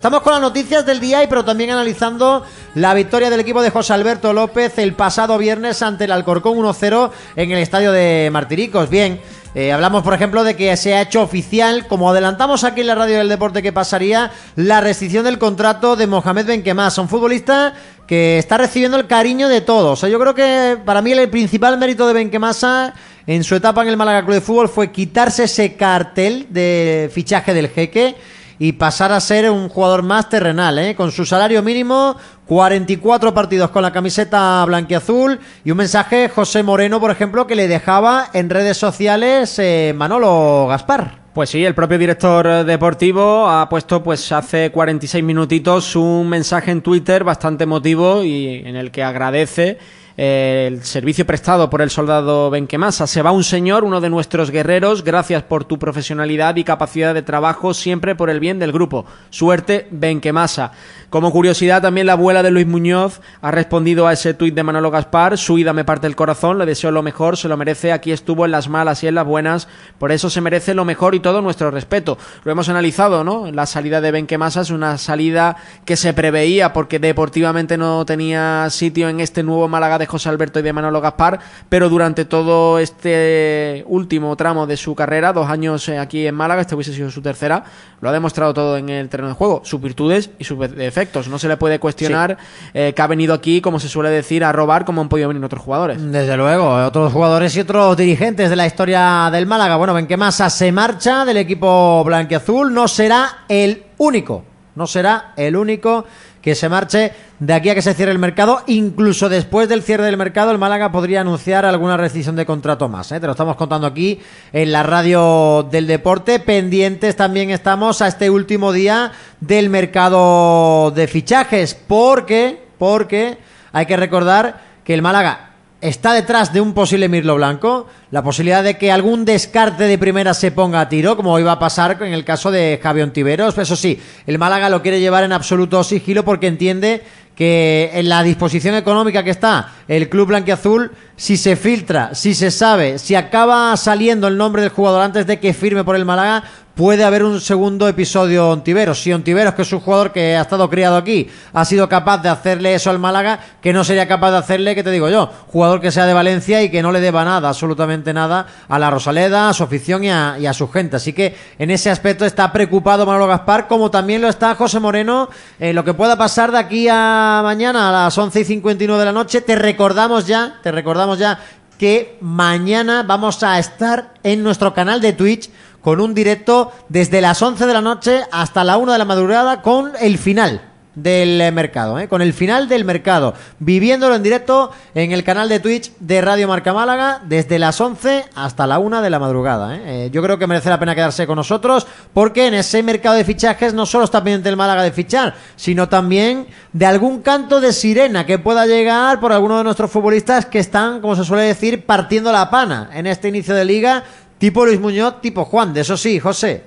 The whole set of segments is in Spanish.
Estamos con las noticias del día y pero también analizando la victoria del equipo de José Alberto López el pasado viernes ante el Alcorcón 1-0 en el estadio de Martiricos. Bien, eh, hablamos por ejemplo de que se ha hecho oficial, como adelantamos aquí en la radio del deporte que pasaría, la restricción del contrato de Mohamed Benquemás, un futbolista que está recibiendo el cariño de todos. Yo creo que para mí el principal mérito de Benquemasa en su etapa en el Málaga Club de Fútbol fue quitarse ese cartel de fichaje del jeque y pasar a ser un jugador más terrenal, ¿eh? con su salario mínimo, 44 partidos con la camiseta blanquiazul y un mensaje José Moreno, por ejemplo, que le dejaba en redes sociales eh, Manolo Gaspar. Pues sí, el propio director deportivo ha puesto pues hace 46 minutitos un mensaje en Twitter bastante emotivo y en el que agradece el servicio prestado por el soldado Benquemasa. Se va un señor, uno de nuestros guerreros, gracias por tu profesionalidad y capacidad de trabajo, siempre por el bien del grupo. Suerte, Benquemasa. Como curiosidad, también la abuela de Luis Muñoz ha respondido a ese tuit de Manolo Gaspar, su ida me parte el corazón, le deseo lo mejor, se lo merece, aquí estuvo en las malas y en las buenas, por eso se merece lo mejor y todo nuestro respeto. Lo hemos analizado, ¿no? La salida de Benquemasa es una salida que se preveía porque deportivamente no tenía sitio en este nuevo Málaga de José Alberto y de Manolo Gaspar, pero durante todo este último tramo de su carrera, dos años eh, aquí en Málaga, este hubiese sido su tercera, lo ha demostrado todo en el terreno de juego, sus virtudes y sus defectos. No se le puede cuestionar eh, que ha venido aquí, como se suele decir, a robar como han podido venir otros jugadores. Desde luego, otros jugadores y otros dirigentes de la historia del Málaga. Bueno, ven que Massa se marcha del equipo blanquiazul, no será el único, no será el único que se marche de aquí a que se cierre el mercado. Incluso después del cierre del mercado, el Málaga podría anunciar alguna rescisión de contrato más. ¿eh? Te lo estamos contando aquí en la radio del deporte. Pendientes también estamos a este último día del mercado de fichajes. Porque, porque hay que recordar que el Málaga está detrás de un posible Mirlo Blanco, la posibilidad de que algún descarte de primera se ponga a tiro, como iba a pasar en el caso de Javier Ontiveros. Eso sí, el Málaga lo quiere llevar en absoluto sigilo porque entiende que en la disposición económica que está el club blanquiazul, si se filtra, si se sabe, si acaba saliendo el nombre del jugador antes de que firme por el Málaga, puede haber un segundo episodio Ontiveros. Si Ontiveros, que es un jugador que ha estado criado aquí, ha sido capaz de hacerle eso al Málaga, que no sería capaz de hacerle, que te digo yo, jugador que sea de Valencia y que no le deba nada, absolutamente nada, a la Rosaleda, a su afición y a, su gente. Así que en ese aspecto está preocupado Manolo Gaspar, como también lo está José Moreno, en lo que pueda pasar de aquí a mañana a las 11 y 59 de la noche. Te recordamos ya, te recordamos ya que mañana vamos a estar en nuestro canal de Twitch con un directo desde las 11 de la noche hasta la 1 de la madrugada con el final del eh, mercado, ¿eh? con el final del mercado, viviéndolo en directo en el canal de Twitch de Radio Marca Málaga desde las 11 hasta la 1 de la madrugada. ¿eh? Eh, yo creo que merece la pena quedarse con nosotros porque en ese mercado de fichajes no solo está pendiente el Málaga de fichar, sino también de algún canto de sirena que pueda llegar por alguno de nuestros futbolistas que están, como se suele decir, partiendo la pana en este inicio de liga Tipo Luis Muñoz, tipo Juan. De eso sí, José,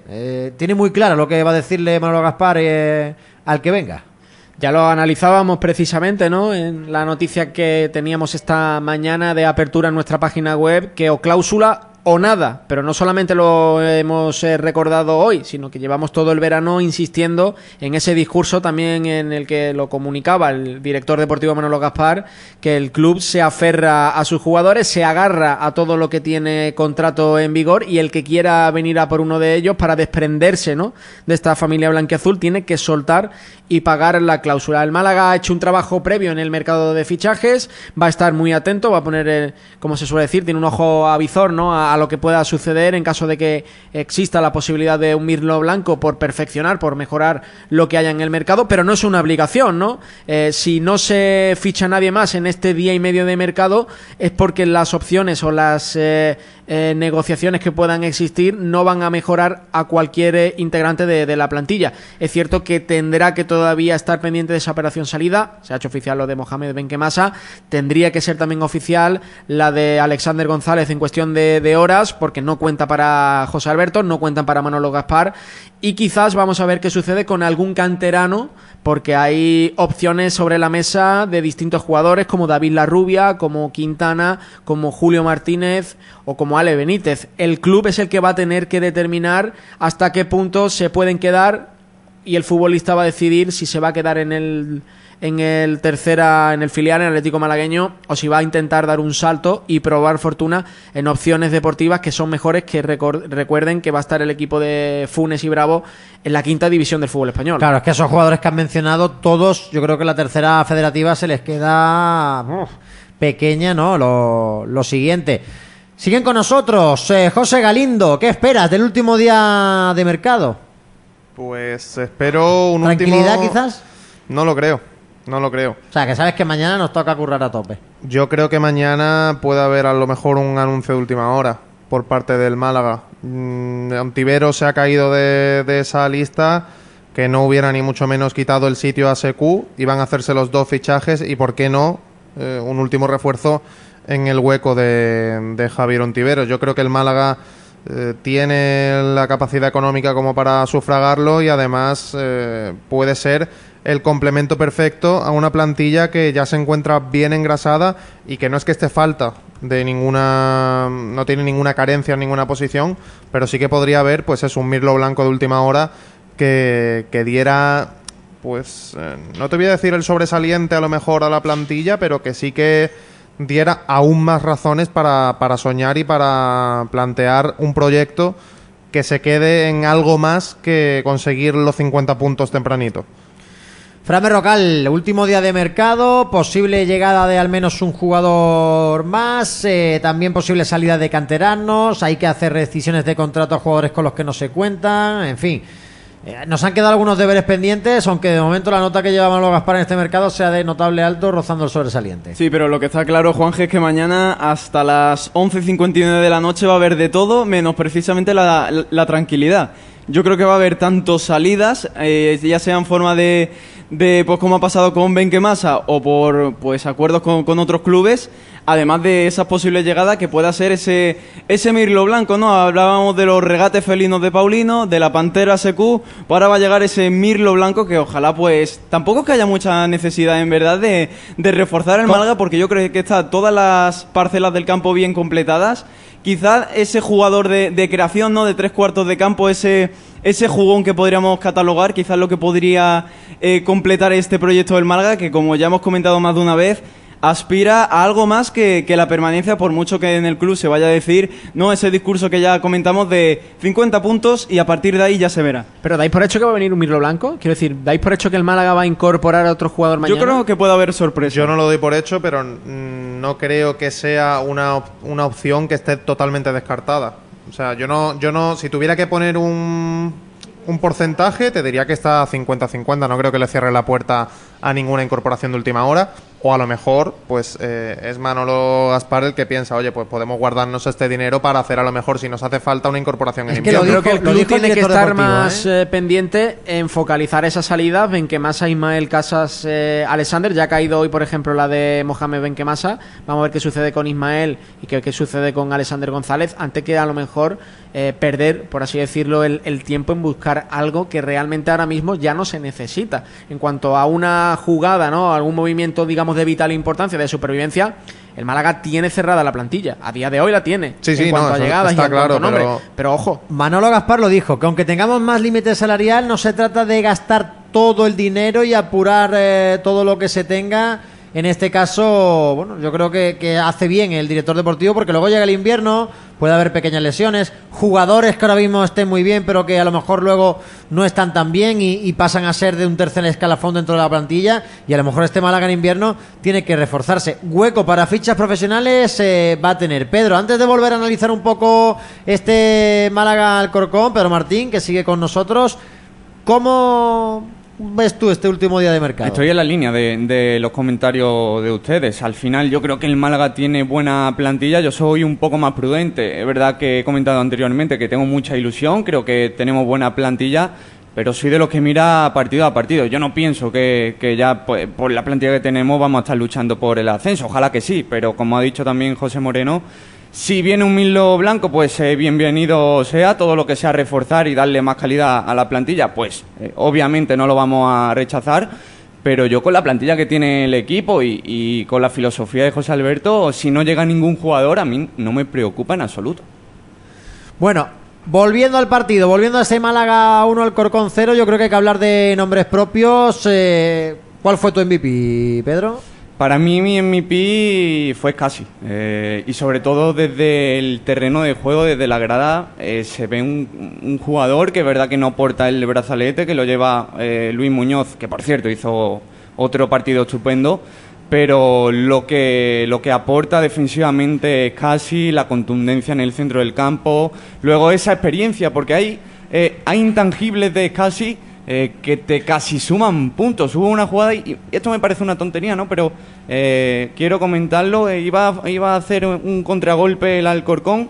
tiene muy claro lo que va a decirle Manolo Gaspar al que venga. Ya lo analizábamos precisamente, ¿no? En la noticia que teníamos esta mañana de apertura en nuestra página web, que o cláusula o nada, pero no solamente lo hemos eh, recordado hoy, sino que llevamos todo el verano insistiendo en ese discurso también en el que lo comunicaba el director deportivo Manolo Gaspar, que el club se aferra a sus jugadores, se agarra a todo lo que tiene contrato en vigor y el que quiera venir a por uno de ellos para desprenderse ¿no? de esta familia blanquiazul tiene que soltar y pagar la cláusula. El Málaga ha hecho un trabajo previo en el mercado de fichajes, va a estar muy atento, va a poner, como se suele decir, tiene un ojo avizor ¿no? a a lo que pueda suceder en caso de que exista la posibilidad de un Mirlo Blanco por perfeccionar, por mejorar lo que haya en el mercado, pero no es una obligación, ¿no? Eh, si no se ficha nadie más en este día y medio de mercado es porque las opciones o las eh, eh, negociaciones que puedan existir no van a mejorar a cualquier integrante de, la plantilla. Es cierto que tendrá que todavía estar pendiente de esa operación salida, se ha hecho oficial lo de Mohamed Benquemasa, tendría que ser también oficial la de Alexander González en cuestión de, de horas, porque no cuenta para José Alberto, no cuentan para Manolo Gaspar, y quizás vamos a ver qué sucede con algún canterano, porque hay opciones sobre la mesa de distintos jugadores como David Larrubia, como Quintana, como Julio Martínez o como Ale Benítez. El club es el que va a tener que determinar hasta qué punto se pueden quedar y el futbolista va a decidir si se va a quedar en el en el tercera, en el filial, en el Atlético Malagueño, o si va a intentar dar un salto y probar fortuna en opciones deportivas que son mejores que recuerden que va a estar el equipo de Funes y Bravo en la quinta división del fútbol español. Claro, es que esos jugadores que han mencionado, todos, yo creo que la tercera federativa se les queda pequeña, ¿no? Lo, lo siguiente. Siguen con nosotros, eh, José Galindo, ¿qué esperas del último día de mercado? Pues espero un ¿Tranquilidad quizás? No lo creo. No lo creo. O sea, que sabes que mañana nos toca currar a tope. Yo creo que mañana puede haber a lo mejor un anuncio de última hora por parte del Málaga. Mm, Antivero se ha caído de, esa lista, que no hubiera ni mucho menos quitado el sitio a SQ, iban a hacerse los dos fichajes y, ¿por qué no?, eh, un último refuerzo en el hueco de, Javier Ontivero. Yo creo que el Málaga eh, tiene la capacidad económica como para sufragarlo y además eh, puede ser el complemento perfecto a una plantilla que ya se encuentra bien engrasada y que no es que esté falta de ninguna no tiene ninguna carencia en ninguna posición, pero sí que podría haber pues es un Mirlo Blanco de última hora que, que diera pues eh, no te voy a decir el sobresaliente a lo mejor a la plantilla, pero que sí que diera aún más razones para, para soñar y para plantear un proyecto que se quede en algo más que conseguir los 50 puntos tempranito. Frame Rocal, último día de mercado, posible llegada de al menos un jugador más, eh, también posible salida de canteranos, hay que hacer decisiones de contrato a jugadores con los que no se cuentan, en fin. Eh, nos han quedado algunos deberes pendientes, aunque de momento la nota que lleva Manolo Gaspar en este mercado sea de notable alto, rozando el sobresaliente. Sí, pero lo que está claro, Juanje, es que mañana hasta las 11.59 de la noche va a haber de todo, menos precisamente la, tranquilidad. Yo creo que va a haber tanto salidas, eh, ya sea en forma de de pues como ha pasado con Benquemasa o por pues acuerdos con, otros clubes, además de esas posibles llegadas que pueda ser ese ese Mirlo Blanco, ¿no? Hablábamos de los regates felinos de Paulino, de la Pantera SQ, pues ahora va a llegar ese Mirlo Blanco que ojalá pues tampoco es que haya mucha necesidad en verdad de, de reforzar el Málaga porque yo creo que está todas las parcelas del campo bien completadas. Quizás ese jugador de, de creación, ¿no? De tres cuartos de campo, ese ese jugón que podríamos catalogar, quizás lo que podría eh, completar este proyecto del Málaga, que como ya hemos comentado más de una vez, aspira a algo más que, la permanencia, por mucho que en el club se vaya a decir, no ese discurso que ya comentamos de 50 puntos y a partir de ahí ya se verá. ¿Pero dais por hecho que va a venir un Mirlo Blanco? Quiero decir, ¿dais por hecho que el Málaga va a incorporar a otro jugador mañana? Yo creo que puede haber sorpresa. Yo no lo doy por hecho, pero no creo que sea una, una opción que esté totalmente descartada. O sea, yo no, yo no, si tuviera que poner un, un porcentaje, te diría que está 50-50. No creo que le cierre la puerta a ninguna incorporación de última hora. O a lo mejor, pues eh, es Manolo Gaspar el que piensa, oye, pues podemos guardarnos este dinero para hacer a lo mejor si nos hace falta una incorporación en invierno. Creo que el club tiene que estar más ¿eh? Eh, pendiente en focalizar esa salida. Benquemasa, Ismael Casas, Alexander. Ya ha caído hoy, por ejemplo, la de Mohamed Benquemasa. Vamos a ver qué sucede con Ismael y qué, qué sucede con Alexander González. Antes que a lo mejor perder, por así decirlo, el, el tiempo en buscar algo que realmente ahora mismo ya no se necesita. En cuanto a una jugada, ¿no? Algún movimiento, digamos, de vital importancia, de supervivencia, el Málaga tiene cerrada la plantilla. A día de hoy la tiene. Sí, sí, en cuanto a llegadas está claro, pero... ojo. Manolo Gaspar lo dijo, que aunque tengamos más límite salarial, no se trata de gastar todo el dinero y apurar eh, todo lo que se tenga en este caso, bueno, yo creo que, hace bien el director deportivo porque luego llega el invierno, puede haber pequeñas lesiones, jugadores que ahora mismo estén muy bien pero que a lo mejor luego no están tan bien y, pasan a ser de un tercer escalafón dentro de la plantilla y a lo mejor este Málaga en invierno tiene que reforzarse. Hueco para fichas profesionales eh, va a tener. Pedro, antes de volver a analizar un poco este Málaga Alcorcón, Pedro Martín, que sigue con nosotros, ¿cómo ves tú este último día de mercado? Estoy en la línea de, los comentarios de ustedes. Al final yo creo que el Málaga tiene buena plantilla. Yo soy un poco más prudente. Es verdad que he comentado anteriormente que tengo mucha ilusión. Creo que tenemos buena plantilla. Pero soy de los que mira partido a partido. Yo no pienso que, ya pues, por la plantilla que tenemos vamos a estar luchando por el ascenso. Ojalá que sí. Pero como ha dicho también José Moreno, si viene un Milo blanco, pues eh, bienvenido sea. Todo lo que sea reforzar y darle más calidad a la plantilla, pues eh, obviamente no lo vamos a rechazar. Pero yo con la plantilla que tiene el equipo y, con la filosofía de José Alberto, si no llega ningún jugador, a mí no me preocupa en absoluto. Bueno, Volviendo al partido, volviendo a ese Málaga 1 al Corcón 0, yo creo que hay que hablar de nombres propios. Eh, ¿Cuál fue tu MVP, Pedro? Para mí mi MVP fue casi. Eh, y sobre todo desde el terreno de juego, desde la grada, eh, se ve un, un, jugador que es verdad que no aporta el brazalete, que lo lleva eh, Luis Muñoz, que por cierto hizo otro partido estupendo, pero lo que, lo que aporta defensivamente es casi la contundencia en el centro del campo, luego esa experiencia, porque hay, hay intangibles de casi eh, que te casi suman puntos. Hubo una jugada, y, esto me parece una tontería, ¿no? Pero eh, quiero comentarlo, eh, iba, iba a hacer un contragolpe el Alcorcón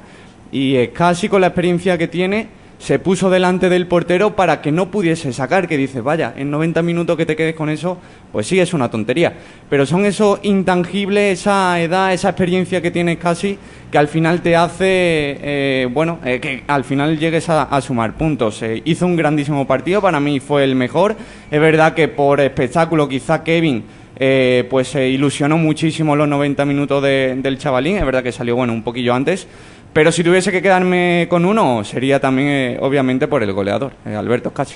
y casi con la experiencia que tiene se puso delante del portero para que no pudiese sacar, que dice, vaya, en 90 minutos que te quedes con eso, pues sí, es una tontería. Pero son esos intangibles, esa edad, esa experiencia que tienes casi, que al final te hace, eh, bueno, eh, que al final llegues a, sumar puntos. Hizo un grandísimo partido, para mí fue el mejor. Es verdad que por espectáculo quizá Kevin... Eh, pues se ilusionó muchísimo los 90 minutos de, del chavalín, es verdad que salió bueno un poquillo antes, pero si tuviese que quedarme con uno, sería también, eh, obviamente, por el goleador, eh, Alberto Scassi.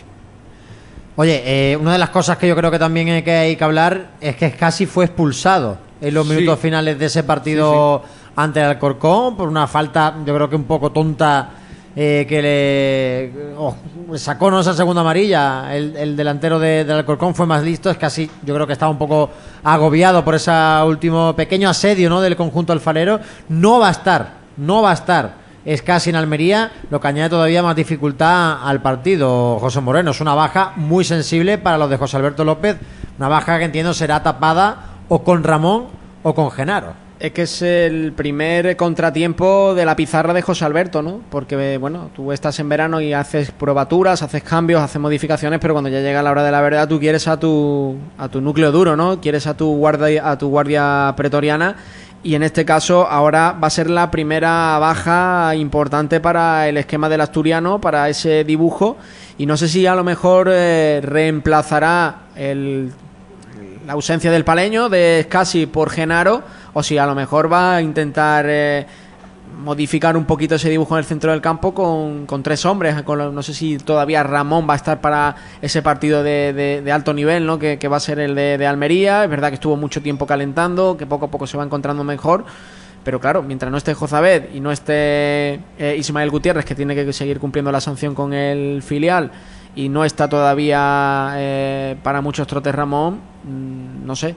Oye, eh, una de las cosas que yo creo que también hay que, hay que hablar es que Scassi fue expulsado en los minutos finales de ese partido ante el Alcorcón por una falta, yo creo que un poco tonta eh, que le oh, sacó no esa segunda amarilla. El, el delantero de- del Alcorcón fue más listo, es casi, yo creo que estaba un poco agobiado por ese último pequeño asedio ¿no? del conjunto alfarero. No va a estar, no va a estar. Es casi en Almería, lo que añade todavía más dificultad al partido. José Moreno es una baja muy sensible para los de José Alberto López, una baja que entiendo será tapada o con Ramón o con Genaro. Es que es el primer contratiempo de la pizarra de José Alberto, ¿no? Porque, bueno, tú estás en verano y haces probaturas, haces cambios, haces modificaciones, pero cuando ya llega la hora de la verdad tú quieres a tu, a tu núcleo duro, ¿no? Quieres a tu guardia, a tu guardia pretoriana y en este caso ahora va a ser la primera baja importante para el esquema del asturiano, para ese dibujo. Y no sé si a lo mejor eh, reemplazará el la ausencia del paleño de casi por Genaro o si a lo mejor va a intentar eh, modificar un poquito ese dibujo en el centro del campo con, con tres hombres con no sé si todavía Ramón va a estar para ese partido de, de- alto nivel ¿no? que, va a ser el de, Almería es verdad que estuvo mucho tiempo calentando que poco a poco se va encontrando mejor pero claro, mientras no esté Jozabed y no esté eh, Ismael Gutiérrez, que tiene que seguir cumpliendo la sanción con el filial, y no está todavía eh, para muchos trotes Ramón, mm, no sé.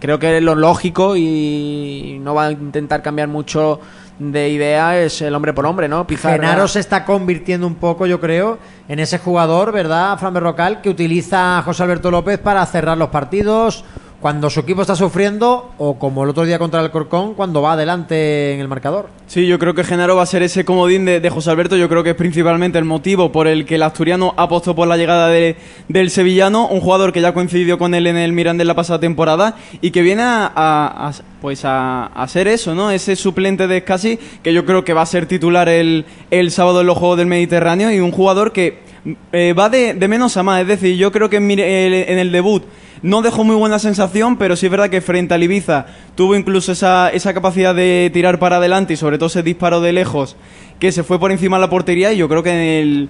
Creo que lo lógico y no va a intentar cambiar mucho de idea es el hombre por hombre, ¿no? Pizarra. Genaro se está convirtiendo un poco, yo creo, en ese jugador, ¿verdad, Fran Berrocal, que utiliza a José Alberto López para cerrar los partidos cuando su equipo está sufriendo o como el otro día contra el Corcón, cuando va adelante en el marcador. Sí, yo creo que Genaro va a ser ese comodín de, José Alberto. Yo creo que es principalmente el motivo por el que el asturiano apostó por la llegada de- del sevillano, un jugador que ya coincidió con él en el Mirandés la pasada temporada y que viene a, pues a, a ser eso, ¿no? Ese suplente de Scassi que yo creo que va a ser titular el, el sábado en los Juegos del Mediterráneo y un jugador que eh, va de, de menos a más. Es decir, yo creo que en, en el debut no dejó muy buena sensación, pero sí es verdad que frente al Ibiza tuvo incluso esa, esa capacidad de tirar para adelante y sobre todo ese disparo de lejos que se fue por encima de la portería y yo creo que en el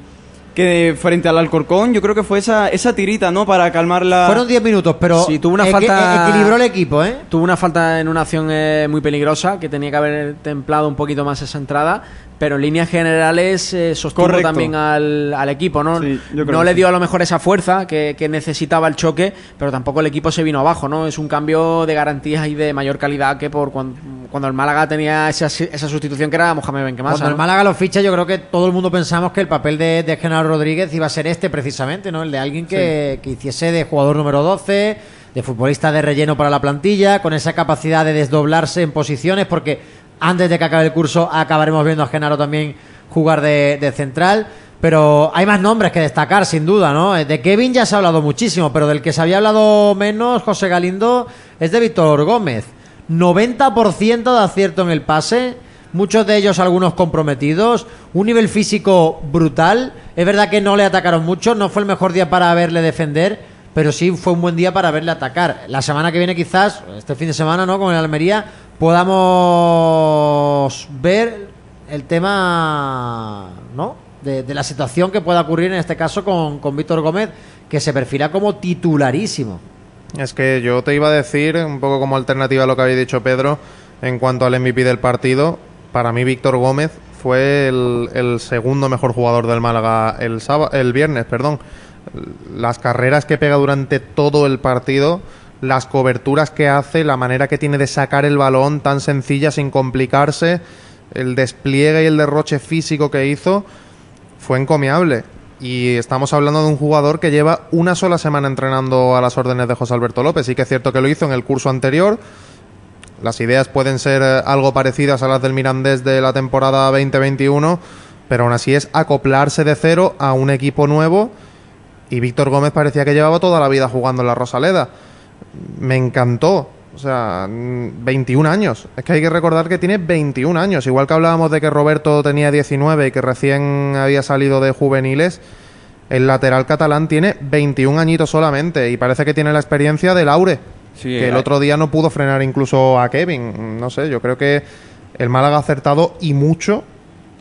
que frente al Alcorcón yo creo que fue esa, esa tirita, ¿no? Para calmar la... Fueron 10 minutos, pero Sí, tuvo una equi- falta- equilibró el equipo, ¿eh? Tuvo una falta en una acción eh, muy peligrosa que tenía que haber templado un poquito más esa entrada, pero en líneas generales eh, sostuvo Correcto. también al, al equipo, ¿no? Sí, yo creo no le sí. dio a lo mejor esa fuerza que, que necesitaba el choque, pero tampoco el equipo se vino abajo, ¿no? Es un cambio de garantías y de mayor calidad que por cuando, cuando el Málaga tenía esa, esa sustitución que era Mohamed Benquemasa. Cuando el. Málaga lo ficha, yo creo que todo el mundo pensamos que el papel de, de Genaro Rodríguez iba a ser este precisamente, ¿no? El de alguien que, que hiciese de jugador número 12, de futbolista de relleno para la plantilla, con esa capacidad de desdoblarse en posiciones, porque antes de que acabe el curso acabaremos viendo a Genaro también jugar de, central. Pero hay más nombres que destacar, sin duda, ¿no? De Kevin ya se ha hablado muchísimo, pero del que se había hablado menos, José Galindo, es de Víctor Gómez. 90% de acierto en el pase, muchos de ellos algunos comprometidos, un nivel físico brutal. Es verdad que no le atacaron mucho, no fue el mejor día para verle defender, pero sí fue un buen día para verle atacar. La semana que viene quizás, este fin de semana, ¿no? Con el Almería, podamos ver el tema, ¿no? de, de la situación que pueda ocurrir en este caso con, con Víctor Gómez, que se perfila como titularísimo. Es que yo te iba a decir, un poco como alternativa a lo que había dicho Pedro, en cuanto al MVP del partido, para mí Víctor Gómez fue el, el segundo mejor jugador del Málaga el, sábado, el viernes, perdón. Las carreras que pega durante todo el partido, las coberturas que hace, la manera que tiene de sacar el balón tan sencilla sin complicarse, el despliegue y el derroche físico que hizo, fue encomiable. Y estamos hablando de un jugador que lleva una sola semana entrenando a las órdenes de José Alberto López. Sí que es cierto que lo hizo en el curso anterior. Las ideas pueden ser eh, algo parecidas a las del Mirandés de la temporada 2021, pero aún así es acoplarse de cero a un equipo nuevo. Y Víctor Gómez parecía que llevaba toda la vida jugando en la Rosaleda. Me encantó. O sea, mm, 21 años. Es que hay que recordar que tiene 21 años. Igual que hablábamos de que Roberto tenía 19 y que recién había salido de juveniles, el lateral catalán tiene 21 añitos solamente y parece que tiene la experiencia de Laure. Sí, que el otro día no pudo frenar incluso a Kevin. No sé, yo creo que el Málaga ha acertado y mucho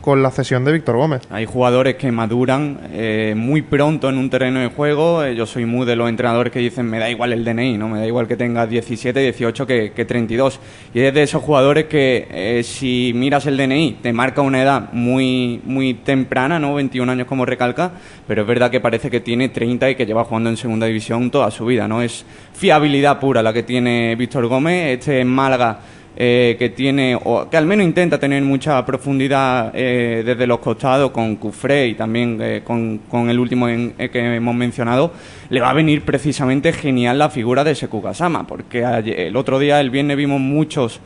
con la cesión de Víctor Gómez. Hay jugadores que maduran eh, muy pronto en un terreno de juego. Eh, yo soy muy de los entrenadores que dicen me da igual el DNI, no me da igual que tenga 17, 18 que, que 32. Y es de esos jugadores que eh, si miras el DNI te marca una edad muy muy temprana, no 21 años como recalca, pero es verdad que parece que tiene 30 y que lleva jugando en segunda división toda su vida, no es fiabilidad pura la que tiene Víctor Gómez. Este en Málaga eh, que tiene, o que al menos intenta tener mucha profundidad eh, desde los costados con Cufré y también eh, con, con el último en- eh, que hemos mencionado, le va a venir precisamente genial la figura de Seku Kasama, porque ayer- el otro día, el viernes, vimos muchos,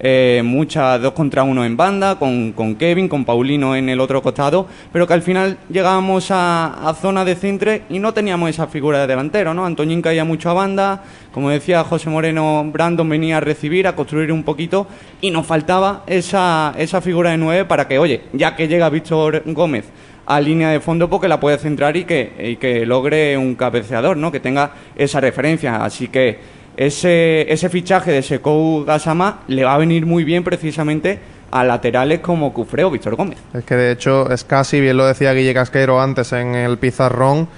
eh, muchas dos contra uno en banda, con, con Kevin, con Paulino en el otro costado, pero que al final llegábamos a, a zona de centre y no teníamos esa figura de delantero, ¿no? Antoñín caía mucho a banda, como decía José Moreno, Brandon venía a recibir, a construir un poquito, y nos faltaba esa, esa figura de nueve para que, oye, ya que llega Víctor Gómez a línea de fondo, porque la puede centrar y que, y que logre un cabeceador, ¿no? Que tenga esa referencia. Así que ese, ese fichaje de Sekou Gasama le va a venir muy bien precisamente a laterales como Cufré o Víctor Gómez. Es que de hecho es casi, bien lo decía Guille Casquero antes en el pizarrón,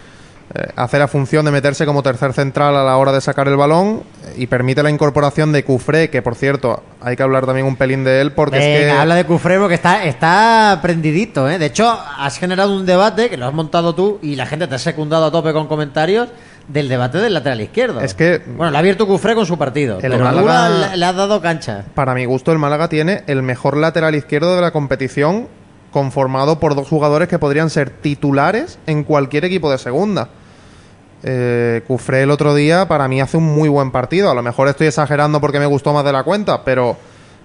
eh, hace la función de meterse como tercer central a la hora de sacar el balón y permite la incorporación de Cufré, que por cierto hay que hablar también un pelín de él porque es que... habla de Cufré porque está, está prendidito, ¿eh? De hecho, has generado un debate que lo has montado tú y la gente te ha secundado a tope con comentarios del debate del lateral izquierdo. Es que- Bueno, le ha abierto Cufré con su partido. El pero Málaga- la- le has dado cancha. Para mi gusto, el Málaga tiene el mejor lateral izquierdo de la competición, conformado por dos jugadores que podrían ser titulares en cualquier equipo de segunda. Eh, Cufré el otro día, para mí, hace un muy buen partido. A lo mejor estoy exagerando porque me gustó más de la cuenta, pero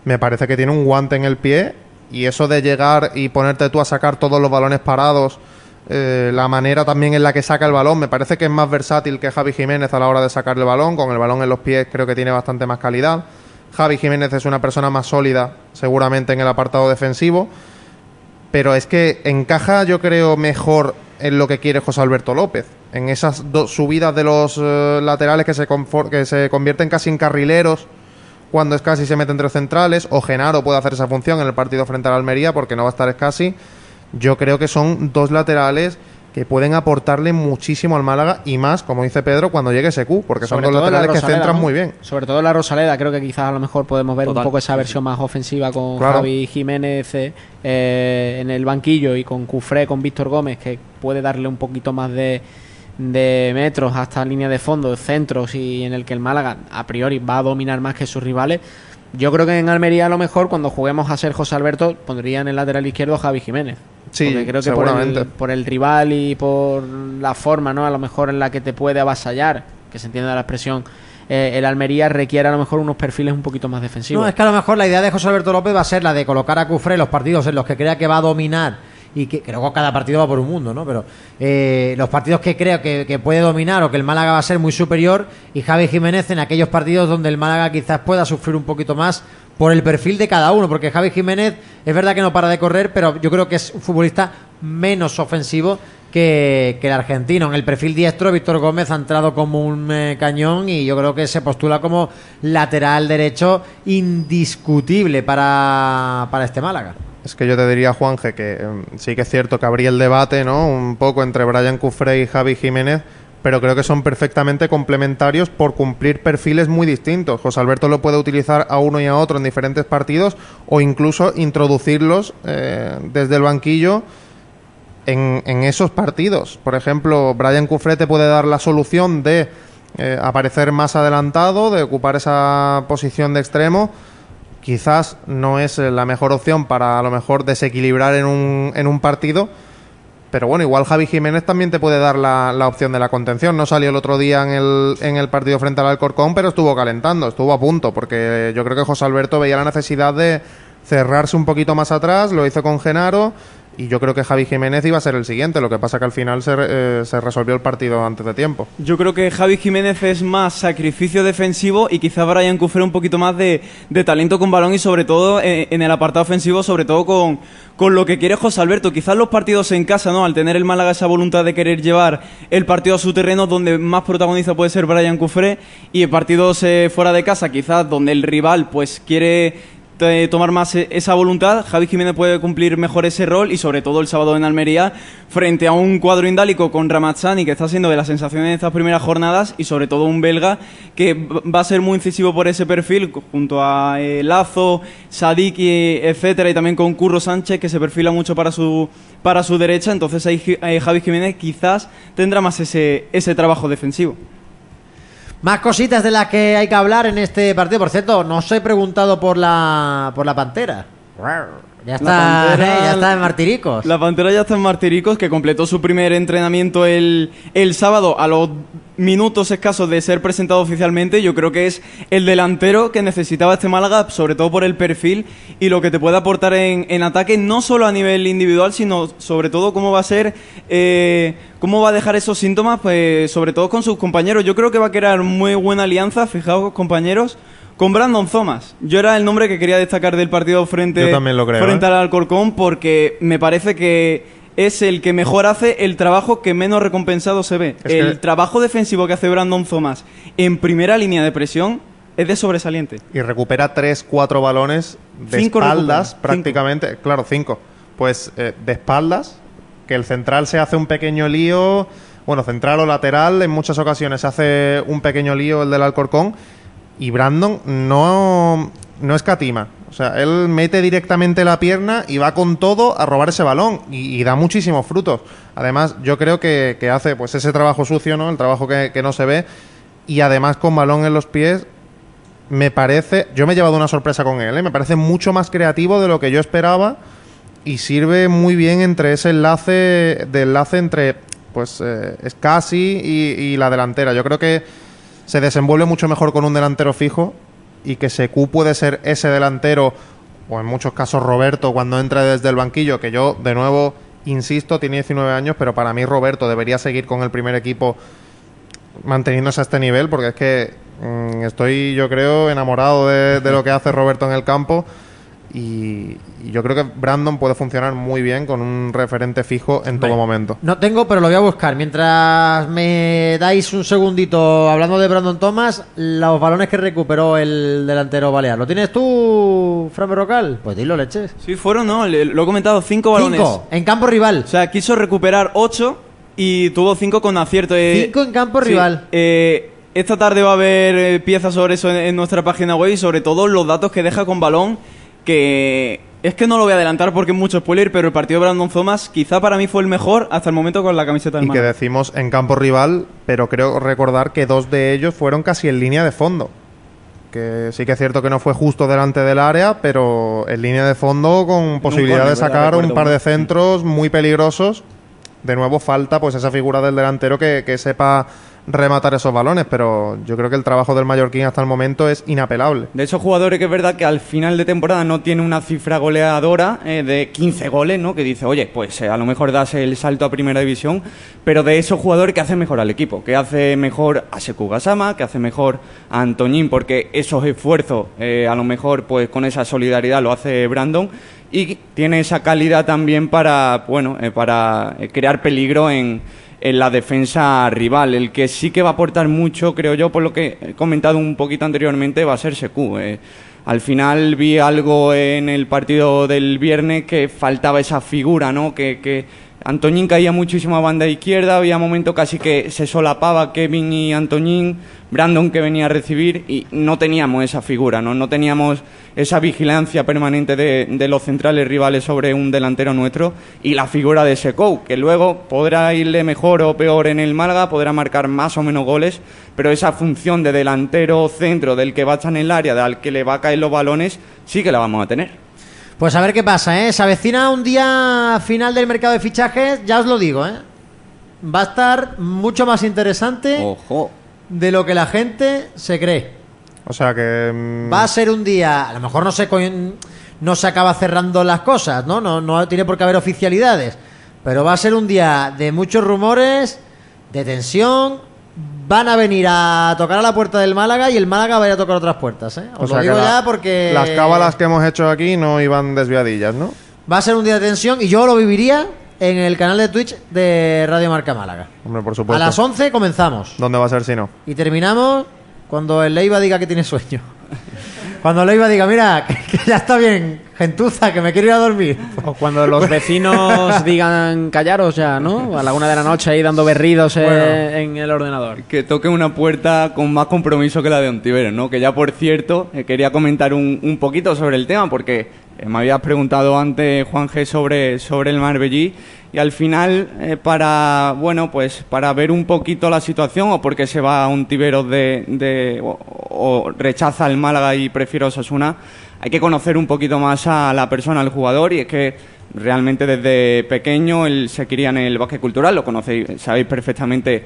me parece que tiene un guante en el pie. Y eso de llegar y ponerte tú a sacar todos los balones parados, eh, la manera también en la que saca el balón, me parece que es más versátil que Javi Jiménez a la hora de sacar el balón. Con el balón en los pies creo que tiene bastante más calidad. Javi Jiménez es una persona más sólida, seguramente en el apartado defensivo. Pero es que encaja, yo creo, mejor en lo que quiere José Alberto López. En esas dos subidas de los eh, laterales que se, que se convierten casi en carrileros cuando Escasi se mete entre centrales. O Genaro puede hacer esa función en el partido frente al Almería porque no va a estar Escasi. Yo creo que son dos laterales que pueden aportarle muchísimo al Málaga y más, como dice Pedro, cuando llegue SQ, porque son Sobre dos en la laterales que centran ¿no? muy bien. Sobre todo la Rosaleda, creo que quizás a lo mejor podemos ver Total. un poco esa versión más ofensiva con Claro. Javi Jiménez eh, eh, en el banquillo y con Cufré, con Víctor Gómez, que puede darle un poquito más de, de metros hasta línea de fondo, centros y en el que el Málaga a priori va a dominar más que sus rivales. Yo creo que en Almería a lo mejor cuando juguemos a ser José Alberto pondría en el lateral izquierdo a Javi Jiménez. Sí, Porque creo que por el, por el rival y por la forma, ¿no? A lo mejor en la que te puede avasallar, que se entiende la expresión, eh, el Almería requiere a lo mejor unos perfiles un poquito más defensivos. No, es que a lo mejor la idea de José Alberto López va a ser la de colocar a Cufré en los partidos en los que crea que va a dominar y que, que luego cada partido va por un mundo, ¿no? Pero eh, los partidos que creo que, que puede dominar o que el Málaga va a ser muy superior y Javi Jiménez en aquellos partidos donde el Málaga quizás pueda sufrir un poquito más por el perfil de cada uno, porque Javi Jiménez es verdad que no para de correr, pero yo creo que es un futbolista menos ofensivo que, el argentino. En el perfil diestro, Víctor Gómez ha entrado como un eh, cañón y yo creo que se postula como lateral derecho indiscutible para, para este Málaga. Es que yo te diría, Juanje, que eh, sí que es cierto que habría el debate, ¿no? Un poco entre Brian Cufré y Javi Jiménez, pero creo que son perfectamente complementarios por cumplir perfiles muy distintos. José Alberto lo puede utilizar a uno y a otro en diferentes partidos o incluso introducirlos eh, desde el banquillo en, esos partidos. Por ejemplo, Brian Cufré te puede dar la solución de eh, aparecer más adelantado, de ocupar esa posición de extremo. Quizás no es eh, la mejor opción para a lo mejor desequilibrar en un, en un partido, pero bueno, igual Javi Jiménez también te puede dar la, la opción de la contención. No salió el otro día en el, en el partido frente al Alcorcón, pero estuvo calentando, estuvo a punto, porque yo creo que José Alberto veía la necesidad de cerrarse un poquito más atrás, lo hizo con Genaro y yo creo que Javi Jiménez iba a ser el siguiente, lo que pasa que al final se, eh, se resolvió el partido antes de tiempo. Yo creo que Javi Jiménez es más sacrificio defensivo y quizá Brian Cufré un poquito más de, de talento con balón y sobre todo en, en el apartado ofensivo, sobre todo con, con lo que quiere José Alberto. Quizás los partidos en casa, ¿no? Al tener el Málaga esa voluntad de querer llevar el partido a su terreno, donde más protagonista puede ser Brian Cufré y en partidos eh, fuera de casa, quizás donde el rival pues quiere tomar más e- esa voluntad, Javi Jiménez puede cumplir mejor ese rol y sobre todo el sábado en Almería frente a un cuadro indálico con Ramazzani que está siendo de las sensaciones de estas primeras jornadas y sobre todo un belga que va a ser muy incisivo por ese perfil junto a eh, Lazo, Sadik y etcétera y también con Curro Sánchez que se perfila mucho para su para su derecha, entonces ahí eh, Javi Jiménez quizás tendrá más ese ese trabajo defensivo. Más cositas de las que hay que hablar en este partido. Por cierto, no os he preguntado por la por la pantera. Ya está, Pantera- ¿eh? ya está en Martiricos. La Pantera ya está en Martiricos, que completó su primer entrenamiento el, el sábado a los minutos escasos de ser presentado oficialmente. Yo creo que es el delantero que necesitaba este Málaga, sobre todo por el perfil y lo que te puede aportar en, en ataque, no solo a nivel individual, sino sobre todo cómo va a ser, eh, cómo va a dejar esos síntomas, pues sobre todo con sus compañeros. Yo creo que va a crear muy buena alianza, fijaos compañeros. Con Brandon Thomas. Yo era el nombre que quería destacar del partido frente, Yo también lo creo, frente ¿eh? al Alcorcón porque me parece que es el que mejor hace el trabajo que menos recompensado se ve. Es el que- trabajo defensivo que hace Brandon Thomas en primera línea de presión es de sobresaliente. y recupera tres, cuatro balones de Cinco espaldas recupera, prácticamente. Claro, cinco. Pues eh, de espaldas, que el central se hace un pequeño lío. Bueno, central o lateral, en muchas ocasiones se hace un pequeño lío el del Alcorcón. Y Brandon no, no escatima. O sea, él mete directamente la pierna y va con todo a robar ese balón. Y, da muchísimos frutos. Además, yo creo que, hace pues ese trabajo sucio, ¿no? El trabajo que, que no se ve. Y además con balón en los pies me parece, yo me he llevado una sorpresa con él, ¿eh? me parece mucho más creativo de lo que yo esperaba y sirve muy bien entre ese enlace, de enlace entre pues eh, Scassi y, y la delantera. Yo creo que se desenvuelve mucho mejor con un delantero fijo y que Secu puede ser ese delantero o en muchos casos Roberto cuando entra desde el banquillo, que yo de nuevo insisto, tiene 19 años, pero para mí Roberto debería seguir con el primer equipo manteniéndose a este nivel, porque es que mm, estoy, yo creo, enamorado de, de lo que hace Roberto en el campo. Y, y yo creo que Brandon puede funcionar muy bien con un referente fijo en todo momento. No tengo, pero lo voy a buscar. Mientras me dais un segundito hablando de Brandon Thomas, los balones que recuperó el delantero balear. ¿Lo tienes tú, Fran Berrocal? Pues dilo, leches. Sí, fueron, ¿no? Le- lo he comentado, cinco balones. Cinco, en campo rival. O sea, quiso recuperar ocho y tuvo cinco con acierto. eh. Cinco en campo Sí, rival. eh, esta tarde va a haber eh, piezas sobre eso en, en nuestra página web y sobre todo los datos que deja con balón, que es que no lo voy a adelantar porque es mucho spoiler, pero el partido de Brandon Thomas quizá para mí fue el mejor hasta el momento con la camiseta del Y que decimos en campo rival, pero creo recordar que dos de ellos fueron casi en línea de fondo. Que sí que es cierto que no fue justo delante del área, pero en línea de fondo con posibilidad de sacar un par de centros muy peligrosos. De nuevo falta pues esa figura del delantero que, que sepa rematar esos balones, pero yo creo que el trabajo del Mallorquín hasta el momento es inapelable. De esos jugadores que es verdad que al final de temporada no tiene una cifra goleadora eh, de 15 goles, ¿no? Que dice, oye, pues eh, a lo mejor das el salto a primera división, pero de esos jugadores que hacen mejor al equipo, que hace mejor a Seku Gasama, que hace mejor a Antoñín, porque esos esfuerzos, eh, a lo mejor pues con esa solidaridad lo hace Brandon y tiene esa calidad también para, bueno, para crear peligro en en la defensa rival. El que sí que va a aportar mucho, creo yo, por lo que he comentado un poquito anteriormente, va a ser Secu. Eh, al final vi algo en el partido del viernes que faltaba esa figura, ¿no? Que, que Antoñín caía muchísimo a banda izquierda, había momentos casi que se solapaba Kevin y Antoñín, Brandon que venía a recibir y no teníamos esa figura, no, no teníamos esa vigilancia permanente de, de los centrales rivales sobre un delantero nuestro y la figura de Secou, que luego podrá irle mejor o peor en el Málaga, podrá marcar más o menos goles, pero esa función de delantero centro del que va a estar en el área, del que le va a caer los balones, sí que la vamos a tener. Pues a ver qué pasa, ¿eh? Se avecina un día final del mercado de fichajes, ya os lo digo, ¿eh? Va a estar mucho más interesante Ojo. De lo que la gente se cree. O sea que. mm, Va a ser un día, a lo mejor no se coin- no se acaba cerrando las cosas, ¿no? No no tiene por qué haber oficialidades, pero va a ser un día de muchos rumores, de tensión. Van a venir a tocar a la puerta del Málaga y el Málaga va a ir a tocar otras puertas, ¿eh? Os o lo sea que digo la- ya porque Las cábalas que hemos hecho aquí no iban desviadillas, ¿no? va a ser un día de tensión y yo lo viviría en el canal de Twitch de Radio Marca Málaga. Hombre, por A supuesto. las 11 comenzamos. ¿Dónde va a ser si no? Y terminamos cuando el Leiva diga que tiene sueño. Cuando el Leiva diga, mira, que, que ya está bien, gentuza, que me quiero ir a dormir. O cuando los vecinos digan callaros ya, ¿no? A la una de la noche ahí dando berridos eh, Bueno. en el ordenador. Que toque una puerta con más compromiso que la de Ontiveros, ¿no? Que ya, por cierto, eh, quería comentar un, un poquito sobre el tema, porque eh, me habías preguntado antes, Juan G, sobre, sobre el Marbellí, y al final, eh, para, bueno, pues para ver un poquito la situación, o porque se va a Ontiveros de, de, o, o rechaza el Málaga y prefiere Osasuna, hay que conocer un poquito más a la persona, al jugador, y es que realmente desde pequeño él se quería en el básquet cultural, lo conocéis, sabéis perfectamente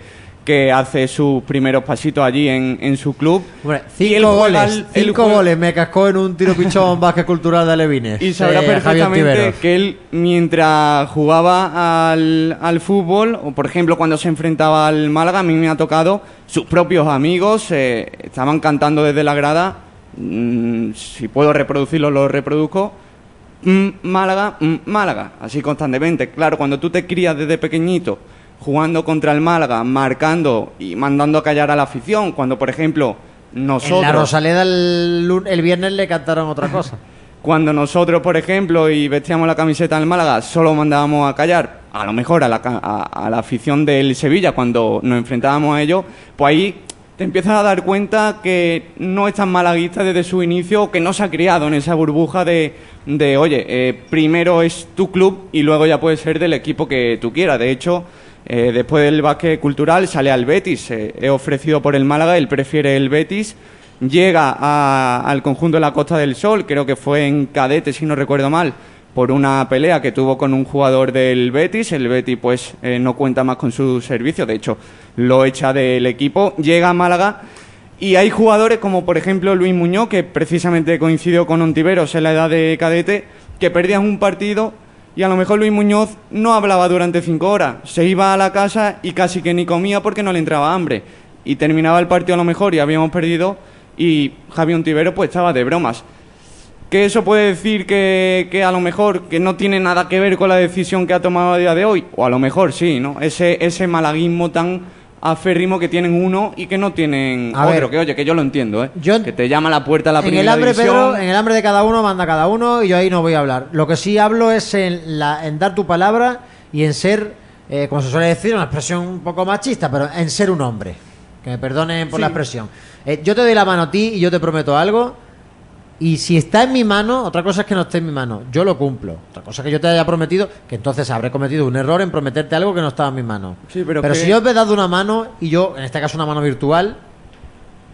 que hace sus primeros pasitos allí en, en su club. Hombre, Y él cinco goles, al- cinco juega- goles me cascó en un tiro pichón básquet cultural de Alevines. Y sabrá eh, Javier perfectamente que él, mientras jugaba al, al fútbol, o por ejemplo cuando se enfrentaba al Málaga, a mí me ha tocado, sus propios amigos eh, estaban cantando desde la grada, mm, si puedo reproducirlo, lo reproduzco, mm, Málaga, mm, Málaga, así constantemente. Claro, cuando tú te crías desde pequeñito jugando contra el Málaga, marcando y mandando a callar a la afición, cuando por ejemplo nosotros... En la Rosaleda el, el viernes le cantaron otra cosa. Cuando nosotros, por ejemplo, y vestíamos la camiseta del Málaga, solo mandábamos a callar, a lo mejor a la, a, a la afición del Sevilla, cuando nos enfrentábamos a ellos, pues ahí te empiezas a dar cuenta que no es tan malaguista desde su inicio, que no se ha criado en esa burbuja de, de oye, eh, primero es tu club y luego ya puede ser del equipo que tú quieras. De hecho, eh, después del básquet cultural sale al Betis, eh, ofrecido por el Málaga, él prefiere el Betis llega a- al conjunto de la Costa del Sol, creo que fue en cadete, si no recuerdo mal, por una pelea que tuvo con un jugador del Betis. El Betis, pues, eh, no cuenta más con su servicio, de hecho, lo echa del equipo. Llega a Málaga y hay jugadores como, por ejemplo, Luis Muñoz, que precisamente coincidió con Ontiveros en la edad de cadete, que perdían un partido. Y a lo mejor Luis Muñoz no hablaba durante cinco horas. Se iba a la casa y casi que ni comía porque no le entraba hambre. Y terminaba el partido a lo mejor y habíamos perdido y Javier Ontivero pues estaba de bromas. Que eso puede decir que, que a lo mejor que no tiene nada que ver con la decisión que ha tomado a día de hoy. O a lo mejor sí, ¿no? Ese, ese malaguismo tan aférrimo que tienen uno y que no tienen A otro. ver. que oye, que yo lo entiendo, ¿eh? Yo- que te llama a la puerta a la en primera el hambre, división. Pedro, en el hambre de cada uno manda cada uno y yo ahí no voy a hablar. Lo que sí hablo es en, la, en dar tu palabra y en ser, eh, como se suele decir, una expresión un poco machista, pero en ser un hombre. Que me perdonen por la expresión. Eh, yo te doy la mano a ti y yo te prometo algo. Y si está en mi mano, otra cosa es que no esté en mi mano. Yo lo cumplo. Otra cosa es que yo te haya prometido, que entonces habré cometido un error en prometerte algo que no estaba en mi mano. Sí, pero que- si yo te he dado una mano y yo, en este caso una mano virtual,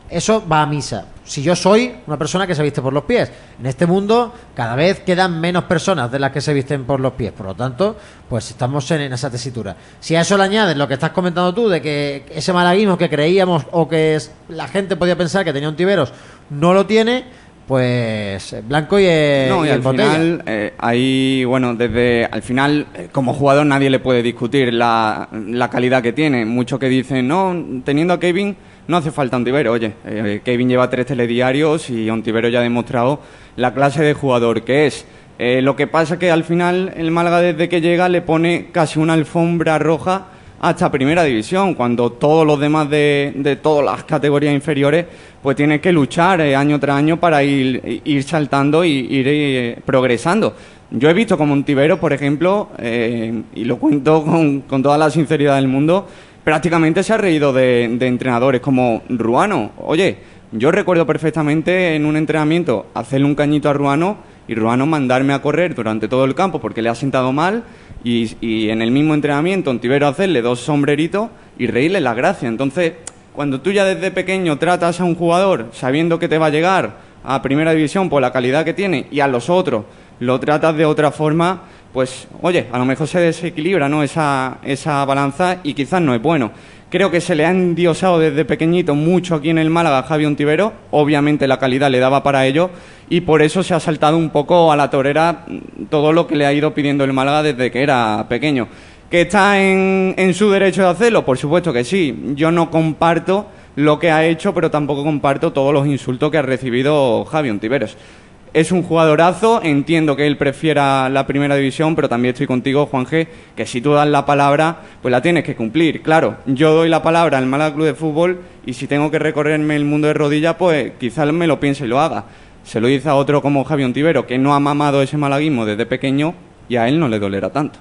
eso va a misa. Si yo soy una persona que se viste por los pies, en este mundo cada vez quedan menos personas de las que se visten por los pies. Por lo tanto, pues estamos en, en esa tesitura. Si a eso le añades lo que estás comentando tú, de que ese malaguismo que creíamos o que es- la gente podía pensar que tenía un tiberos, no lo tiene, pues eh, blanco y, eh, No, y al botella. final, eh, ahí, bueno, desde al final, eh, como jugador nadie le puede discutir la, la calidad que tiene. Muchos que dicen, no, teniendo a Kevin no hace falta Ontivero. Oye, eh, Kevin lleva tres telediarios y Ontivero ya ha demostrado la clase de jugador que es. Lo que pasa que al final el Málaga desde que llega le pone casi una alfombra roja hasta primera división, cuando todos los demás de, de todas las categorías inferiores pues tienen que luchar eh, año tras año para ir, ir saltando y ir eh, progresando. Yo he visto como un tibero, por ejemplo, eh, y lo cuento con, con toda la sinceridad del mundo, prácticamente se ha reído de, de entrenadores como Ruano. Oye, yo recuerdo perfectamente en un entrenamiento hacerle un cañito a Ruano y Ruano mandarme a correr durante todo el campo porque le ha sentado mal y, y en el mismo entrenamiento Ontivero hacerle dos sombreritos y reírle la gracia. Entonces, cuando tú ya desde pequeño tratas a un jugador sabiendo que te va a llegar a primera división por la calidad que tiene y a los otros lo tratas de otra forma, pues oye, a lo mejor se desequilibra ¿no? esa, esa balanza y quizás no es bueno. Creo que se le ha endiosado desde pequeñito mucho aquí en el Málaga a Javi Ontivero. Obviamente la calidad le daba para ello y por eso se ha saltado un poco a la torera todo lo que le ha ido pidiendo el Málaga desde que era pequeño. ¿Que está en, en su derecho de hacerlo? Por supuesto que sí. Yo no comparto lo que ha hecho, pero tampoco comparto todos los insultos que ha recibido Javi Ontiveros. Es un jugadorazo, entiendo que él prefiera la primera división, pero también estoy contigo, Juan G, que si tú das la palabra, pues la tienes que cumplir. Claro, yo doy la palabra al Málaga Club de Fútbol y si tengo que recorrerme el mundo de rodillas, pues quizás me lo piense y lo haga. Se lo dice a otro como Javi Ontivero, que no ha mamado ese malaguismo desde pequeño y a él no le dolerá tanto.